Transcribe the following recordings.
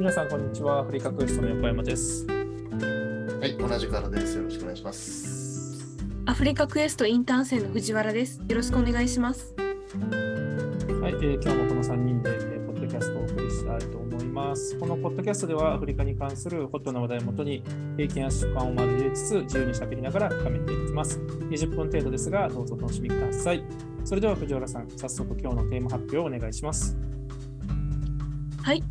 はい、皆さん、こんにちは。アフリカクエストの横山です。はい、同じからです。よろしくお願いします。アフリカクエストインターン生の藤原です。よろしくお願いします。はい、えー今日もこの3人で、えーポッドキャストをお送りしたいと思います。このポッドキャストでは、アフリカに関するホットな話題をもとに、経験や習慣を交えつつ、自由に喋りながら深めていきます。20分程度ですが、どうぞお楽しみください。それでは、藤原さん、早速今日のテーマ発表をお願いします。はい。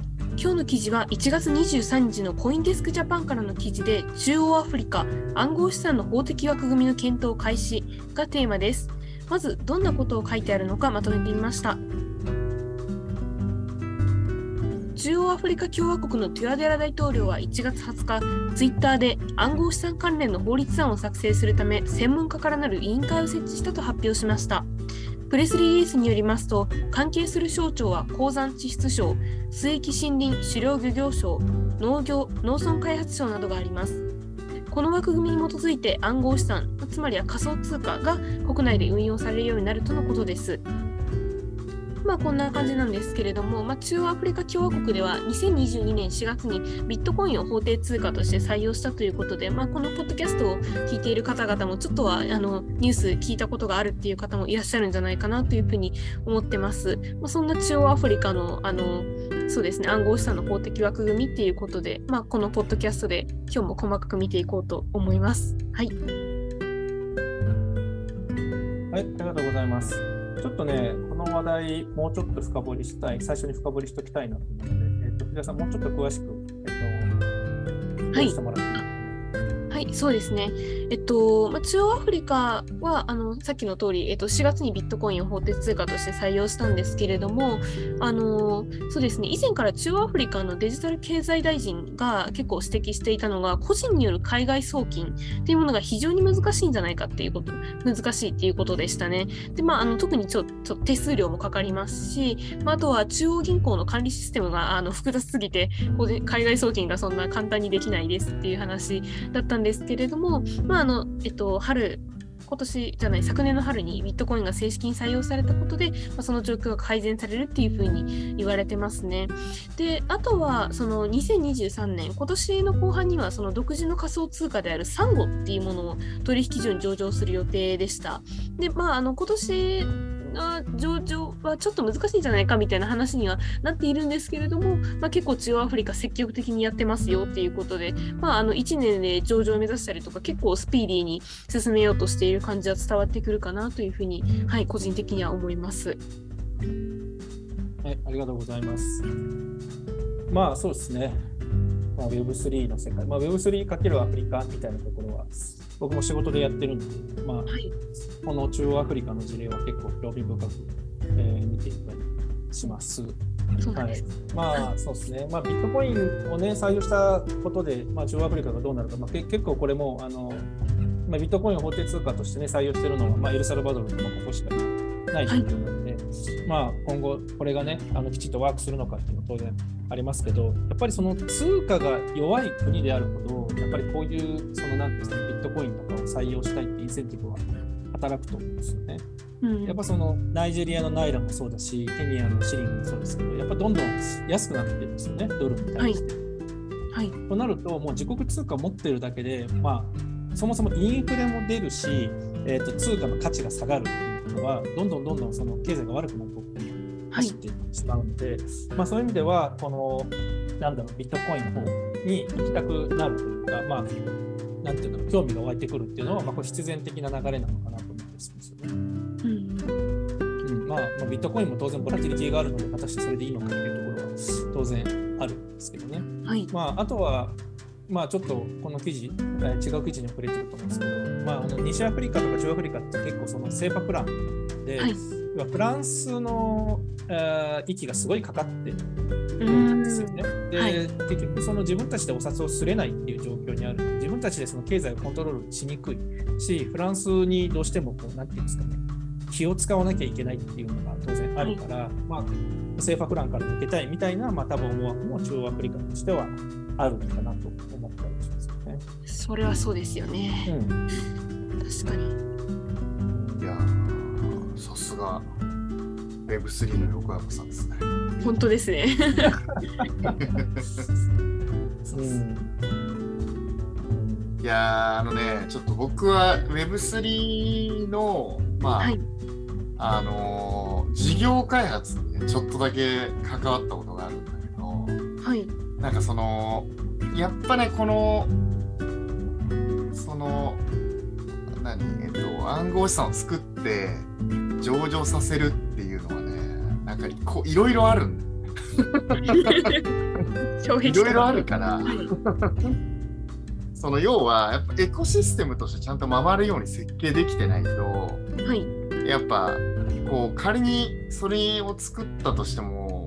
今日の記事は1月23日のコインデスクジャパンからの記事で中央アフリカ暗号資産の法的枠組みの検討開始がテーマです。まずどんなことを書いてあるのかまとめてみました。中央アフリカ共和国のトゥアデラ大統領は1月20日、ツイッターで暗号資産関連の法律案を作成するため専門家からなる委員会を設置したと発表しました。プレスリリースによりますと、関係する省庁は鉱山地質省、水域森林狩猟漁業省、農業・農村開発省などがあります。この枠組みに基づいて暗号資産、つまりは仮想通貨が国内で運用されるようになるとのことです。まあこんな感じなんですけれども、まあ、中央アフリカ共和国では2022年4月にビットコインを法定通貨として採用したということで、まあ、このポッドキャストを聞いている方々もちょっとはあのニュース聞いたことがあるっていう方もいらっしゃるんじゃないかなというふうに思ってます。まあ、そんな中央アフリカのあのそうですね暗号資産の法的枠組みっていうことで、まあ、このポッドキャストで今日も細かく見ていこうと思います。はい、はい、ありがとうございます。ちょっとね、この話題、もうちょっと深掘りしたい、最初に深掘りしておきたいなと思うので、えっと、藤田さん、もうちょっと詳しく、えっと、はい。してもらっていいはい、そうですね。えっと、まあ、中央アフリカはあのさっきの通り、えっと、4月にビットコインを法定通貨として採用したんですけれども、あのそうですね、以前から中央アフリカのデジタル経済大臣が結構指摘していたのが、個人による海外送金っていうものが非常に難しいんじゃないかっていうこと、難しいっていうことでしたね。で、まあ、あの特にちょちょ手数料もかかりますし、まあ、あとは中央銀行の管理システムがあの複雑すぎて、海外送金がそんな簡単にできないですっていう話だったんですですけれども、まああのえっと、春今年じゃない昨年の春にビットコインが正式に採用されたことで、まあ、その状況が改善されるっていうふうに言われてますね。であとはその2023年今年の後半にはその独自の仮想通貨であるサンゴっていうものを取引所に上場する予定でした。でまああの今年の上場はちょっと難しいんじゃないかみたいな話にはなっているんですけれども、まあ、結構中央アフリカ積極的にやってますよっていうことで、まあ、あの1年で上場を目指したりとか結構スピーディーに進めようとしている感じは伝わってくるかなというふうに、はい、個人的には思います。はい、ありがとうございます。まあそうですね。まあ、Web3 の世界、まあ、Web3× アフリカみたいなとこ、僕も仕事でやってるんで、まあ、はい、この中央アフリカの事例は結構興味深く、えー見ていたりします。はい。まあそうですね、まあ、ビットコインを、ね、採用したことで、まあ、中央アフリカがどうなるか、まあ、け結構これもあの、まあ、ビットコインを法定通貨として、ね、採用しているのは、まあ、エルサルバドルとかここしかない状況なので、まあ、今後、これが、ね、あのきちっとワークするのかっていうのは当然ありますけど、やっぱりその通貨が弱い国であるほど、やっぱりこういう、そのなんていうんですビットコインとかを採用したいってインセンティブは働くと思うんですよね。うんやっぱそのナイジェリアのナイラもそうだし、ケニアのシリングもそうですけど、やっぱどんどん安くなってるんですよね、ドルに対して。はい、となると、もう自国通貨持ってるだけで、まあ、そもそもインフレも出るし、えー、と通貨の価値が下がるっていうことは、どんどんどんどんその経済が悪くなる方向にはい走っ、てしまうので、まあ、そういう意味では、この、なんだろう、ビットコインの方に行きたくなるというか、まあ、なんていうの、興味が湧いてくるっていうのは、まあ、これ必然的な流れなのかなと思ったりするんですよね。うん、うんまあ、まあビットコインも当然ボラティリティがあるので、果たしてそれでいいのかっていうところは当然あるんですけどね。はい、まあ、あとは、まあ、ちょっとこの記事、えー違う記事に触れてると思うんですけど、まあ、あの西アフリカとか中アフリカって結構その政府プランで、はい。フランスの、えー息がすごいかかってるうんんですよね。で、はい。結局その自分たちでお札をすれないっていう状況にある。自分たちでその経済をコントロールしにくいし、フランスにどうしてもこう、なんていうんですかね、気を使わなきゃいけないっていうのが当然あるから、まあ、政府プランから抜けたいみたいな、まあ、多分思惑も中央アフリカとしてはあるのかなと思ったりしますよね。それはそうですよね。うん、確かに。いやー、さすが Web3 の横山さんですね。本当ですね。うんいやーあのねちょっと僕は Web3 のまあ、はい。あのー事業開発にねちょっとだけ関わったことがあるんだけどはい。なんかそのやっぱねこのその何えっと暗号資産を作って上場させるっていうのはねなんかこういろいろあるんだ いろいろあるからはい。その要はやっぱエコシステムとしてちゃんと回るように設計できてないとはい。やっぱこう仮にそれを作ったとしても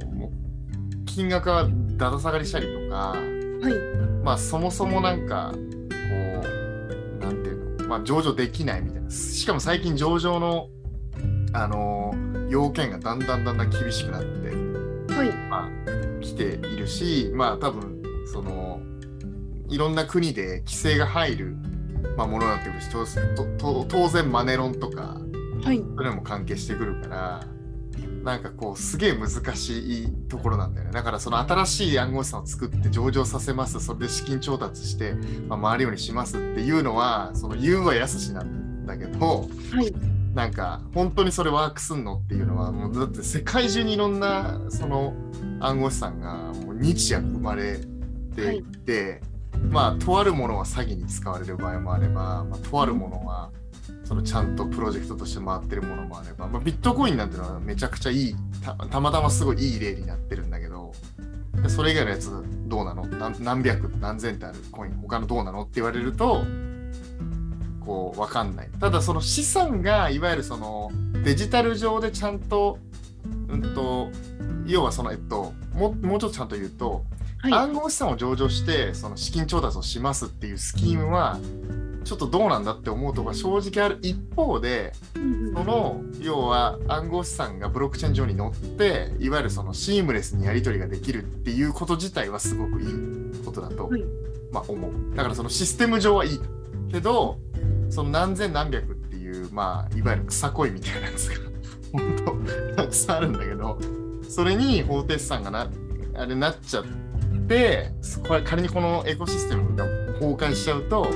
金額がだだ下がりしたりとかはい。まあそもそもなんかこうなんていうのまあ上場できないみたいなしかも最近上場のあの要件がだんだんだんだん厳しくなってはい。まあ、来ているし、まあ多分そのいろんな国で規制が入る、まあ、ものになってくるし当然マネロンとかはい。それも関係してくるからなんかこうすげえ難しいところなんだよねだからその新しい暗号資産を作って上場させますそれで資金調達して、まあ、回るようにしますっていうのはその言うはやすしなんだけどはい。なんか本当にそれワークすんのっていうのはもうだって世界中にいろんなその暗号資産がもう日夜生まれていて、まあとあるものは詐欺に使われる場合もあれば、まあ、とあるものはそのちゃんとプロジェクトとして回ってるものもあれば、まあ、ビットコインなんてのはめちゃくちゃいいたたまたますごいいい例になってるんだけどでそれ以外のやつどうなの？何何百何千ってあるコイン他のどうなの？って言われるとこう分かんない。ただその資産がいわゆるそのデジタル上でちゃんと,、うん、と要はそのえっとももうちょっとちゃんと言うと、はい。暗号資産を上場してその資金調達をしますっていうスキームはちょっとどうなんだって思うとこが正直ある一方でうんその要は暗号資産がブロックチェーン上に乗っていわゆるそのシームレスにやり取りができるっていうこと自体はすごくいいことだと、はい。まあ、思う。だからそのシステム上はいいけどその何千何百っていうまあいわゆる草恋みたいなやつが 本当たくさんあるんだけどそれに方程資産がなあれなっちゃってこれ仮にこのエコシステムが崩壊しちゃうと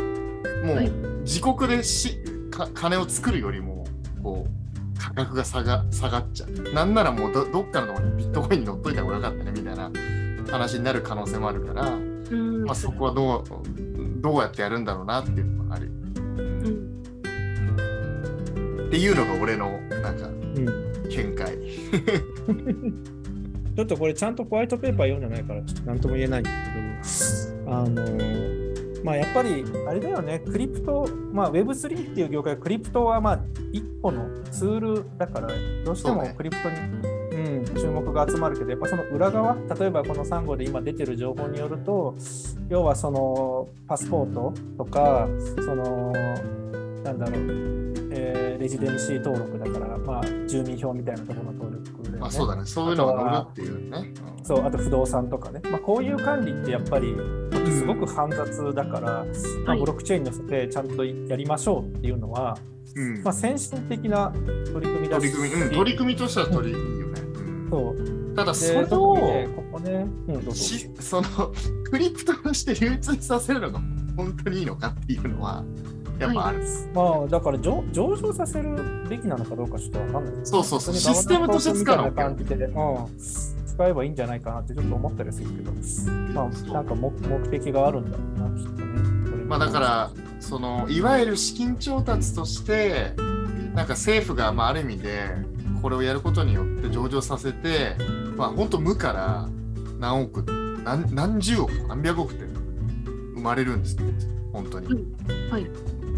もはい。う自国でしか金を作るよりもこう価格が下が下がっちゃう。なんならもうどどっかのところにビットコインに乗っといた方がよかったねみたいな話になる可能性もあるから、うん。まあ、そこはどうどうやってやるんだろうなっていうのもある、うん。っていうのが俺のなんかうん見解。ちょっとこれちゃんとホワイトペーパー読んでないからちょっと何とも言えないんだけど、あのまあやっぱりあれだよね、クリプト、まあ Web3 っていう業界、クリプトはまあ一個のツールだから、どうしてもクリプトに、うん、注目が集まるけど、やっぱその裏側、例えばこのサンゴで今出てる情報によると、要はそのパスポートとか、そのなんだろう、えーレジデンシー登録だから、まあ住民票みたいなところの登録だよね。まあそうだね。そういうのが乗るっていうね、うんそうあと不動産とかね、まあ、こういう管理ってやっぱりすごく煩雑だから、まあ、はい。ブロックチェーンに乗せてちゃんとやりましょうっていうのは、うん。まあ、先進的な取り組みだし取り組み、うん、取り組みとしては取り組みいいよね、うん。そう。ただでそれ特をにねここね、うん、しそのクリプトとして流通させるのが本当にいいのかっていうのはやっぱある、まあだから上上場させるべきなのかどうかちょっとわかんない。そうそうそう。システムとして使うのみたいな感じで、うん、使えばいいんじゃないかなってちょっと思ったりするけど、まあなんか目目的があるんだろうなきっとね。まあだからそのいわゆる資金調達としてなんか政府がまあある意味でこれをやることによって上場させてまあ本当無から何億何何十億何百億って生まれるんですね本当に。はい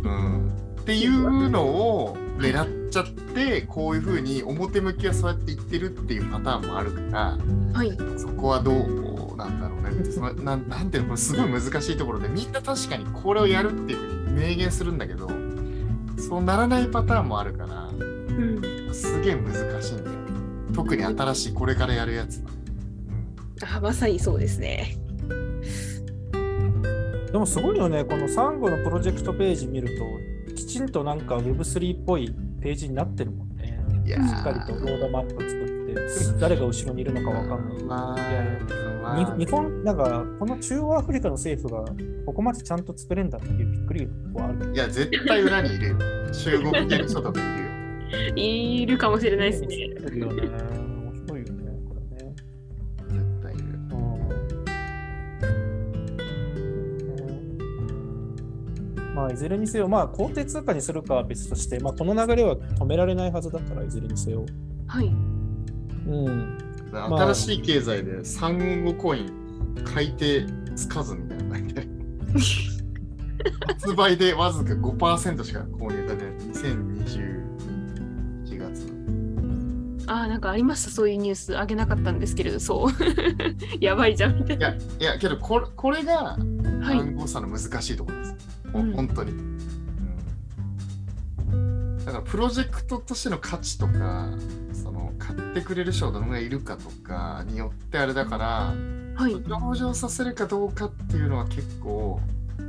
うん、っていうのを狙っちゃってこういうふうに表向きはそうやって言ってるっていうパターンもあるからはい。そこはどうなんだろうね。ってそのなんなんていうのこれすごい難しいところでみんな確かにこれをやるっていうふうに明言するんだけどそうならないパターンもあるからうん。すげえ難しいんだよ特に新しいこれからやるやつは、あまさにそうですね。でもすごいよね、このサンゴのプロジェクトページ見ると、きちんとなんか Web3 っぽいページになってるもんね。しっかりとロードマップ作って。誰が後ろにいるのかわかんない。まあ日本、なんか、この中央アフリカの政府がここまでちゃんと作れんだっていうびっくりはある。いや、絶対裏にいるよ。中国系の人とかいるよ。いるかもしれないですね。まあ、いずれにせよ、まあ、公定通貨にするかは別として、まあ、この流れは止められないはずだから、いずれにせよ。はい。うん。あ新しい経済でサンゴコイン買い手つかずみたいな感じで。発売でわずか5%しか購入されてない。2021月。ああ、なんかありました、そういうニュース、あげなかったんですけれど、そう。やばいじゃんみたいな。いや、いや、けどこれこれがはい。暗号資産の難しいところです。もううん本当に、うんだからプロジェクトとしての価値とか、その買ってくれる人がどのぐらいいるかとかによってあれだから、はい。上場させるかどうかっていうのは結構、う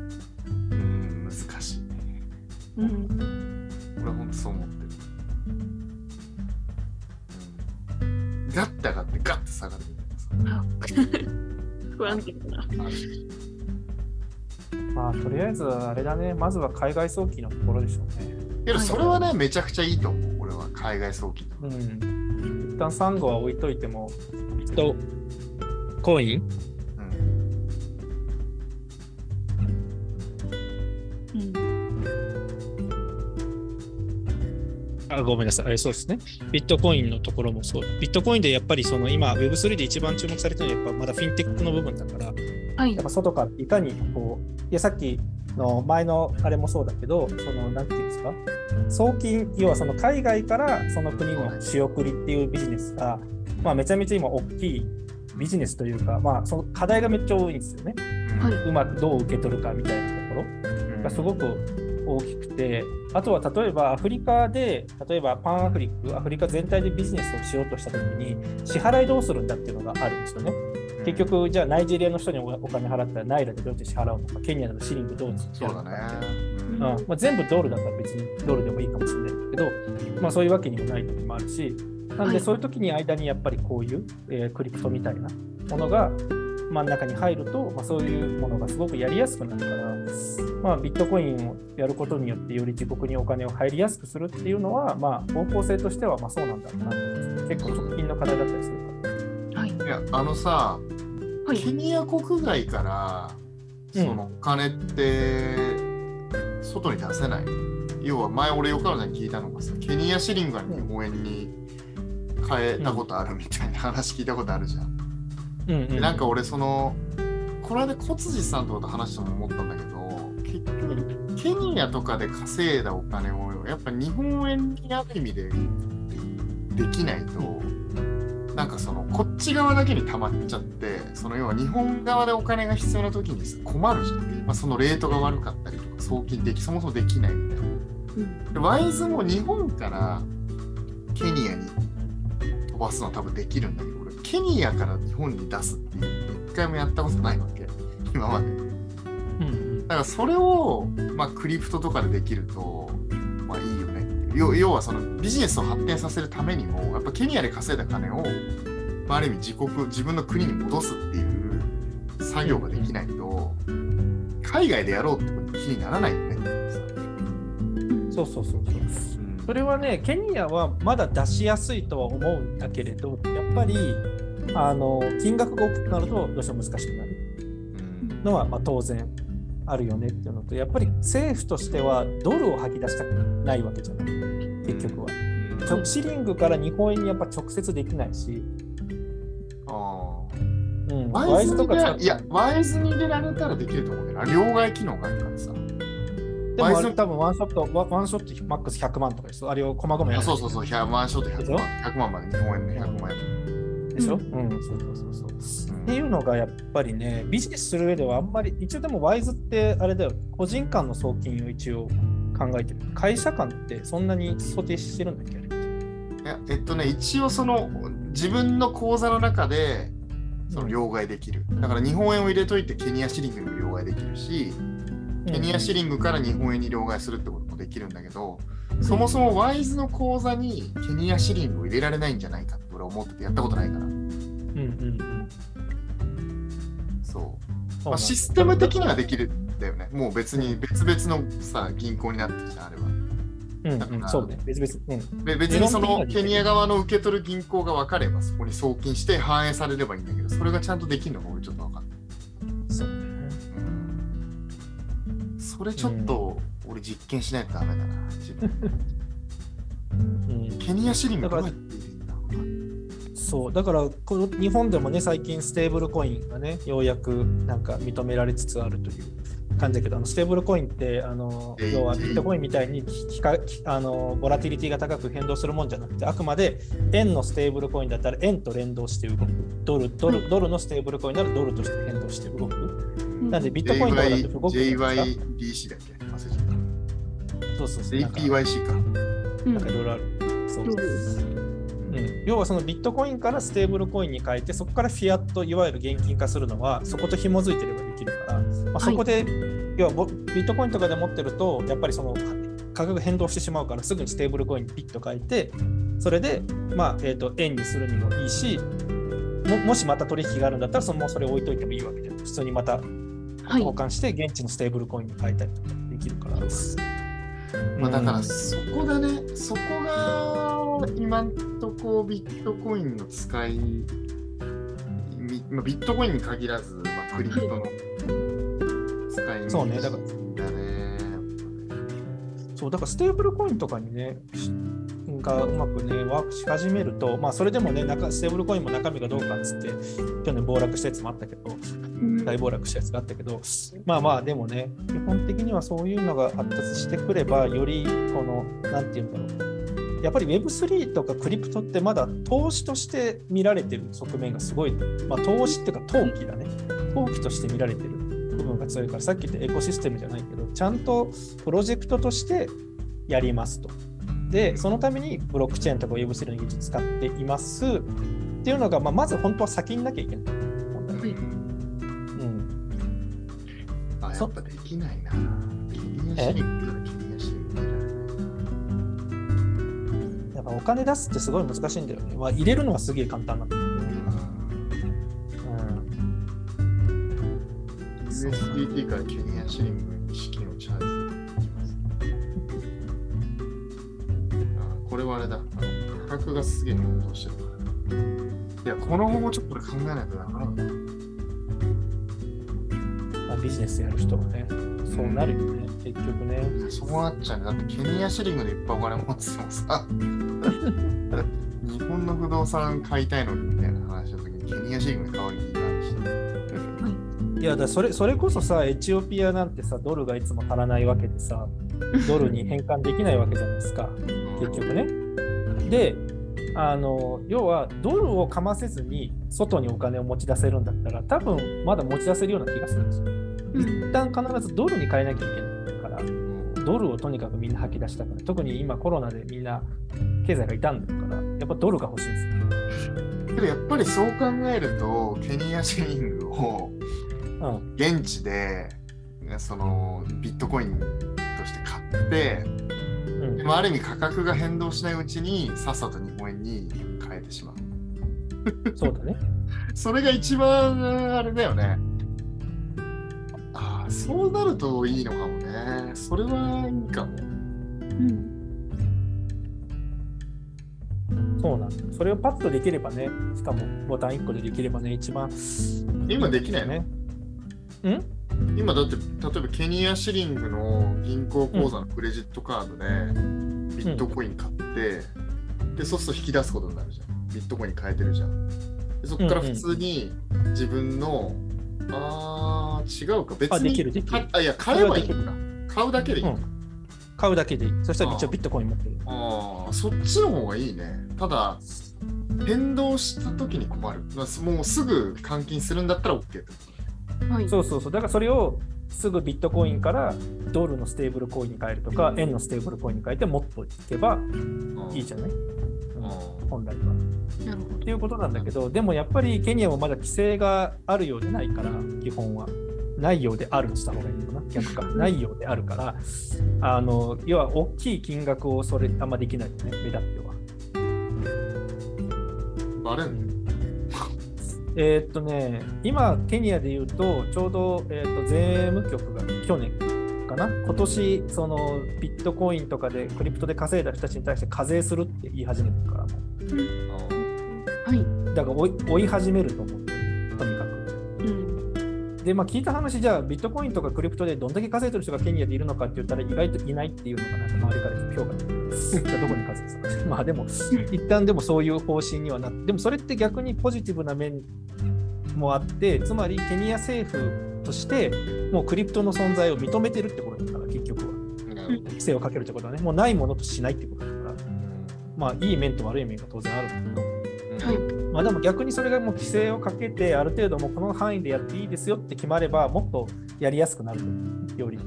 ん、難しいね。うん。俺は本当そう思ってる。うん、ガッて上がってガッて下がるみたいなさ。あ 不安定だな。まあ、とりあえず、あれだね、まずは海外早期のところでしょうね。けどそれはね、めちゃくちゃいいと思う。俺は海外早期。うん。一旦サンゴは置いといても、ビットコイン？うんうん。あごめんなさい、あそうですね。ビットコインのところもそう。ビットコインでやっぱりその今、Web3 で一番注目されてるのはやっぱまだフィンテックの部分だから、はいやっ。ぱ外からいかにこう、いやさっきの前のあれもそうだけど、そのなんていうんですか、送金、要はその海外からその国の仕送りっていうビジネスが、まあ、めちゃめちゃ今大きいビジネスというか、まあ、その課題がめっちゃ多いんですよね。はいうまくどう受け取るかみたいなところ。がすごく大きくて、あとは例えばアフリカで、例えばパンアフリック、アフリカ全体でビジネスをしようとしたときに、支払いどうするんだっていうのがあるんですよね。結局、じゃあナイジェリアの人におお金払ったらナイラでどうやって支払うのか、ケニアのシリングどうやってそうだね。うん。まあ、全部ドルだったら別にドルでもいいかもしれないけど、まあ、そういうわけにもない時もあるし、なんはい。でそういう時に間にやっぱりこういう、えークリプトみたいなものが真ん中に入ると、まあ、そういうものがすごくやりやすくなるから、まあ、ビットコインをやることによってより自国にお金を入りやすくするっていうのは、まあ、方向性としてはまあそうなんだろうなと思います結構直近の課題だったりするい。いや、あのさ、はい。ケニア国外からうんそのお金って外に出せない。要は前俺横川さんに聞いたのがさ、ケニアシリングが日本円に変えたことあるみたいな話聞いたことあるじゃん。うんうんでなんか俺そのこの間小辻さんとかと話しても思ったんだけど結局ケニアとかで稼いだお金をやっぱ日本円にある意味でできないとなんかそのこっち側だけに溜まっちゃってその要は日本側でお金が必要な時に困るじゃん、まあ、そのレートが悪かったりとか送金できそもそもできないみたいな。うん。でワイズも日本からケニアに飛ばすのは多分できるんだけど俺ケニアから日本に出すっていう一回もやったことないわけ。今まで。うんうん。だからそれを、まあ、クリプトとかでできるとまあいい要要はそのビジネスを発展させるためにもやっぱケニアで稼いだ金を、まあ、ある意味自国自分の国に戻すっていう作業ができないと海外でやろうってことに気にならないよね。そうそうそうそう。うん。それはね、ケニアはまだ出しやすいとは思うんだけれど、やっぱりあの金額が大きくなるとどうしても難しくなる。うん。のはまあ当然あるよねっていうのと、やっぱり政府としてはドルを吐き出したくないわけじゃない、結局は。ちょシリングから日本円にやっぱ直接できないし、あうん、あワイズにとかいや、ワイズに入れられたらできると思うんだよな。両替機能があるからさ。でも多分ワンショット、ワワンショットマックス100万とかですよ。あれを細々やあるそうそうそう、100万ショット100万。100万まで日本円で100万円。でしょ、ううん、そうそうそうそう。うんっていうのがやっぱりね、ビジネスする上ではあんまり、一応でもワイズってあれだよ、個人間の送金を一応考えてる。会社間ってそんなに想定してるんだっけ？あれっていや、えっとね、一応その自分の口座の中でその両替できる。だから日本円を入れといてケニアシリングにも両替できるし、ケニアシリングから日本円に両替するってこともできるんだけど、そもそもワイズの口座にケニアシリングを入れられないんじゃないかって思っててやったことないから。うんうんそう。うん。まあ、システム的にはできるんだよね。もう別に別々のさ、銀行になってるじゃん、あれは。うんうん、そうね、別々。うん。で別にそのケニア側の受け取る銀行が分かればそこに送金して反映されればいいんだけど、それがちゃんとできるのが俺ちょっと分かんない。そうね。うんそれちょっと俺実験しないとダメだな、自分。うん、ケニアシリングどうやってそう、だからこの日本でもね、最近ステーブルコインがね、ようやくなんか認められつつあるという感じだけど、あのステーブルコインって、あの要はビットコインみたいにききかきあのボラティリティが高く変動するもんじゃなくて、あくまで円のステーブルコインだったら円と連動して動く。ドルドルドルのステーブルコインならドルとして変動して動く。なんでビットコインとかだと動くじゃないですか JYDC だっけ忘れちゃった。そうそうそう。なんか JPYC か。うんなんかいろいろある。そうそうですうん、要はそのビットコインからステーブルコインに変えてそこからフィアットいわゆる現金化するのはそこと紐づいてればできるから、まあ、そこで、要はボビットコインとかで持ってるとやっぱりその価格変動してしまうからすぐにステーブルコインにピッと変えてそれで、まあえー、と円にするにもいいしももしまた取引があるんだったらそのもうそれ置いといてもいいわけで普通にまたはい。交換して現地のステーブルコインに変えたりとかできるから。まあ、だからうん。そこだね、そこが今んとこビットコインの使い、みまあ、ビットコインに限らず、まあ、クリプトの使いそうね。だから。そうだからステーブルコインとかにね、しがうまくね、ワークし始めると、まあ、それでもね、中ステーブルコインも中身がどうかっつって、去年暴落したやつもあったけど、大暴落したやつがあったけど、まあまあ、でもね、基本的にはそういうのが発達してくれば、より、この、なんていうんだろう、やっぱり Web3 とかクリプトってまだ投資として見られてる側面がすごい、まあ、投資っていうか投機だね。投機として見られてる部分が強いから、さっき言ったエコシステムじゃないけど、ちゃんとプロジェクトとしてやりますと。で、そのためにブロックチェーンとか Web3 の技術使っています。っていうのが、まあ、まず本当は先になきゃいけない。うん、あ、やっぱできないな。シシやっぱお金出すってすごい難しいんだよね。まあ、入れるのはすげえ簡単なんだけど。USDT からケニアシリングがすげえ変動してるから。いや、この後もちょっと考えないとダメなんだ。まあ、ビジネスやる人はね、そうなるよね、結局ね。そうなっちゃうね。だってケニアシリングでいっぱいお金持っててもさ、日本の不動産買いたいのにみたいな話の時にケニアシリングで買うにいいなし。いやだそれそれこそさ、エチオピアなんてさ、ドルがいつも足らないわけでさ、ドルに変換できないわけじゃないですか、結局ね。で、あの要はドルをかませずに外にお金を持ち出せるんだったら、多分まだ持ち出せるような気がするんですよ。一旦必ずドルに変えなきゃいけないから、ドルをとにかくみんな吐き出したから、特に今コロナでみんな経済が傷んでるから、やっぱドルが欲しいんですよ。けどやっぱりそう考えると、ケニアシリングをうん現地でそのビットコインとして買って、うんでもある意味価格が変動しないうちにさっさと日本円に変えてしまう。そうだね。それが一番あれだよね。ああ、そうなるといいのかもね。それはいいかも。うんそうなんだよ。それをパッとできればね、しかもボタン1個でできればね、一番今できないの？ね。ん？今だって例えばケニアシリングの銀行口座のクレジットカードでビットコイン買って、でそうすると引き出すことになるじゃん。ビットコイン変えてるじゃん。でそこから普通に自分の、あー違うか。別にあできるできる。かあいや買えばいいのか買うだけでいい。のか、うん。買うだけでいい。そしたら一応ビットコイン持ってる。ああそっちの方がいいね。ただ変動した時に困る。まあもうすぐ換金するんだったら OK ってことはいそうそうそう。だからそれをすぐビットコインからドルのステーブルコインに変えるとか、円のステーブルコインに変えて持っといけばうんいいじゃない、うんうん本来は。っていうことなんだけど、でもやっぱりケニアもまだ規制があるようでないから、基本は。ないようであるにした方がいいのかな、逆か。ないようであるから、あの要は大きい金額をそれあんまできないよね、目立っては。バレんの？えーっとね、今、ケニアで言うと、ちょうど、えーっと税務局が去年かな、今年そのビットコインとかでクリプトで稼いだ人たちに対して課税するって言い始めてるから、もあはい。うだから追い追い始めると思ってる、とにかく。うん。で、まあ、聞いた話、じゃあ、ビットコインとかクリプトでどんだけ稼いでる人がケニアでいるのかって言ったら、意外といないっていうのがなんか周りから評価されてるじゃあどこに稼いでるのか。まあ、でも、一旦でもそういう方針にはなって、でもそれって逆にポジティブな面もあって、つまりケニア政府として、もうクリプトの存在を認めてるってことだから、結局は。規制をかけるってことはね、もうないものとしないってことだから、まあ、いい面と悪い面が当然あるんだけど。はいまあ、でも逆にそれがもう規制をかけて、ある程度もうこの範囲でやっていいですよって決まれば、もっとやりやすくなるより。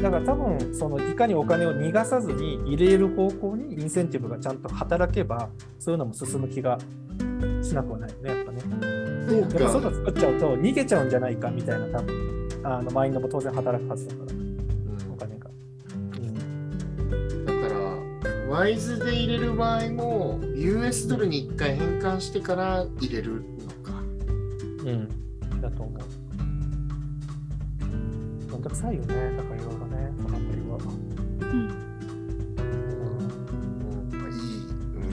うん、だから多分そのいかにお金を逃がさずに入れる方向にインセンティブがちゃんと働けば、そういうのも進む気がしなくはないよね、やっぱね。そうやっぱか外作っちゃうと逃げちゃうんじゃないかみたいな多分あのマインドも当然働くはずだから、お金が。うんだから、ワイズで入れる場合も、US ドルに1回変換してから入れるのか。うん、だと思う。めんどくさいよね、だからいろいろね、そのあたりは。うん。うんまあいい、うん、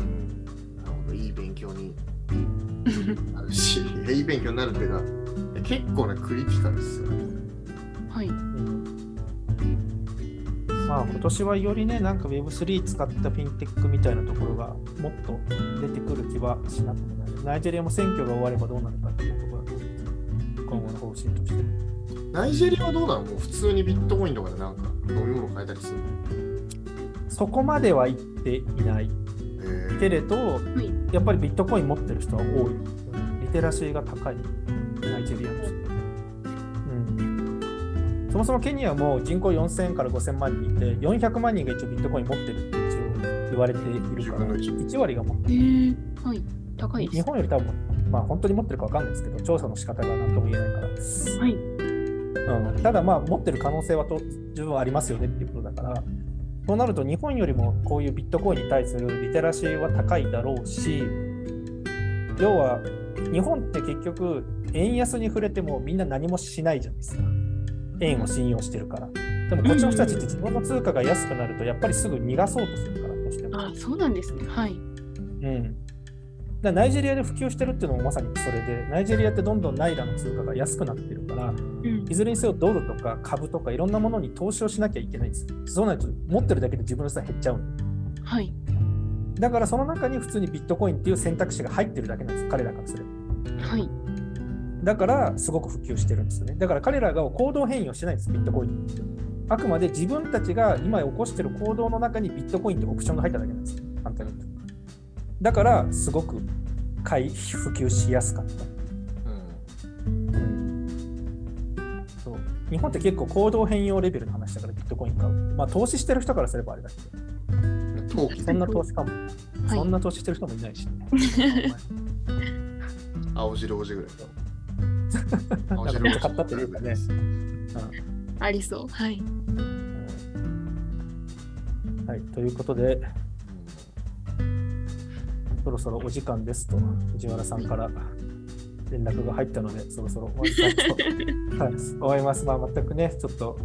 なるほど、いい勉強になるし、いい勉強になるっていうか、結構なクリティカルですよね。はい。うんまあ今年はよりね、なんか Web3 使ったフィンテックみたいなところがもっと出てくる気はしなくもない。ナイジェリアも選挙が終わればどうなるかっていうところだと思う今後の方針として。ナイジェリアはどうなの？もう普通にビットコインとかでなんか飲み物買えたりするの？そこまでは言っていないえーけれど、いやっぱりビットコイン持ってる人は多い。リテラシーが高い、ナイジェリアの人。うん、そもそもケニアも人口4000から5000万人いて、400万人が一応ビットコイン持ってるって一応言われているから、10分の1 1割が持ってえる。ー、はい。高いです。日本より多分、まあ本当に持ってるか分かんないですけど、調査の仕方が何とも言えないから。はい。うん、ただまあ持ってる可能性はと十分ありますよねっていうことだから、そうなると日本よりもこういうビットコインに対するリテラシーは高いだろうし、要は日本って結局円安に触れてもみんな何もしないじゃないですか。円を信用してるから。でもこっちの人たちって自分の通貨が安くなるとやっぱりすぐ逃がそうとするから、どうしても。あ、そうなんですね。はい。うん。だナイジェリアで普及してるっていうのもまさにそれで、ナイジェリアってどんどんナイラの通貨が安くなってるから、うんいずれにせよドルとか株とかいろんなものに投資をしなきゃいけないんですよ。そうないと持ってるだけで自分の資産減っちゃうのはい。だからその中に普通にビットコインっていう選択肢が入ってるだけなんです、彼らからすれば。はい。だからすごく普及してるんですよね。だから彼らが行動変容してないんです、ビットコイン。あくまで自分たちが今起こしてる行動の中にビットコインってオプションが入っただけなんですよ。簡単に言うと。だからすごく買い普及しやすかった。日本って結構行動変容レベルの話だからビットコイン買う。まあ投資してる人からすればあれだけど、そんな投資かも。はいそんな投資してる人もいないしね。青白王子ぐらい。青 なんかめっちゃ買ったっていうかね。ありそう。はい。はい、ということで、そろそろお時間ですと、藤原さんから連絡が入ったので、そろそろ終わりたいと はい思います。まあ、全くね、ちょっと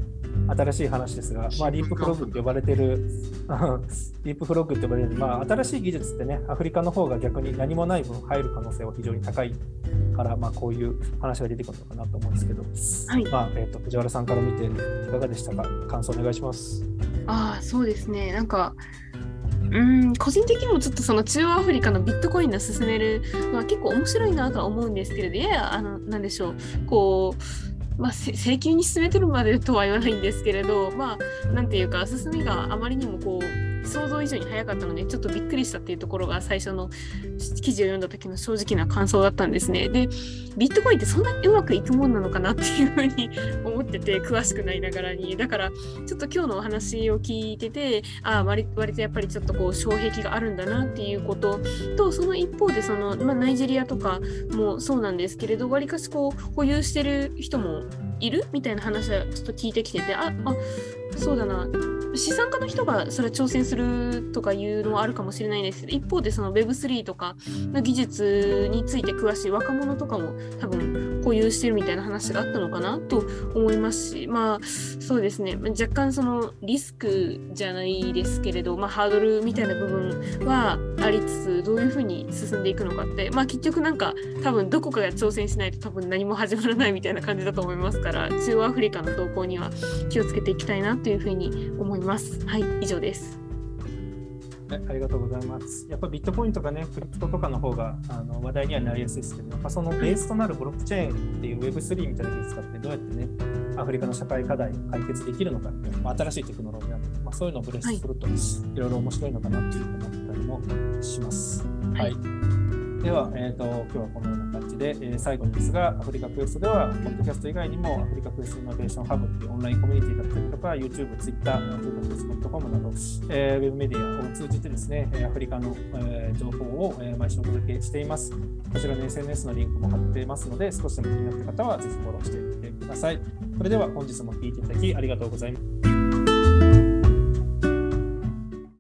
新しい話ですが、まあ、リープフログって呼ばれてる、リープフログって呼ばれる、まあ、新しい技術ってね、アフリカの方が逆に何もない分入る可能性は非常に高いから、まあ、こういう話が出てくるのかなと思うんですけど、はいまあえー、と藤原さんから見ていかがでしたか？感想お願いします。ああ、そうですね。なんか、うん、個人的にもちょっとその中央アフリカのビットコインの進めるのは結構面白いなとは思うんですけれど、やや、あの、なんでしょう、こう、まあ、せ請求に進めてるまでとは言わないんですけれど、まあ、なんていうか、進みがあまりにもこう、想像以上に早かったので、ちょっとびっくりしたっていうところが最初の記事を読んだ時の正直な感想だったんですね。で、ビットコインってそんなにうまくいくもんなのかなっていうふうに思ってて、詳しくないながらに。だから、ちょっと今日のお話を聞いてて、ああ、割割とやっぱりちょっとこう、障壁があるんだなっていうことと、その一方で、その、まあ、ナイジェリアとかもそうなんですけれど、わりかしこう、保有してる人もいるみたいな話はちょっと聞いてきてて、あ、あそうだな。資産家の人がそれ挑戦するとかいうのはあるかもしれないですけど一方でその Web3 とかの技術について詳しい若者とかも多分保有してるみたいな話があったのかなと思いますしまあそうですね。若干そのリスクじゃないですけれど、まあ、ハードルみたいな部分はありつつどういうふうに進んでいくのかってまあ結局なんか多分どこかが挑戦しないと多分何も始まらないみたいな感じだと思いますから中央アフリカの動向には気をつけていきたいなというふうに思います。はい、以上です。はい、ありがとうございます。やっぱビットコインとかね、クリプトとかの方があの話題にはなりやすいですけど、やっぱそのベースとなるブロックチェーンっていう Web3 みたいな技術使ってどうやってね、アフリカの社会課題を解決できるのかっていう、まあ、新しいテクノロジーなので、まあ、そういうのをブレスすると、いろいろ面白いのかなと思ったりもします。はい、はいでは、えーと、今日はこのような感じで、えー、最後にですが、アフリカクエストでは、ポッドキャスト以外にも、アフリカクエストイノベーションハブというオンラインコミュニティだったりとか、YouTube、Twitter、アフリカクエスト .com など、えー、ウェブメディアを通じてですね、アフリカの、えー、情報を、えー、毎週お届けしています。こちらの SNS のリンクも貼っていますので、少しでも気になった方はぜひフォローしてみてください。それでは本日も聴いていただきありがとうございます。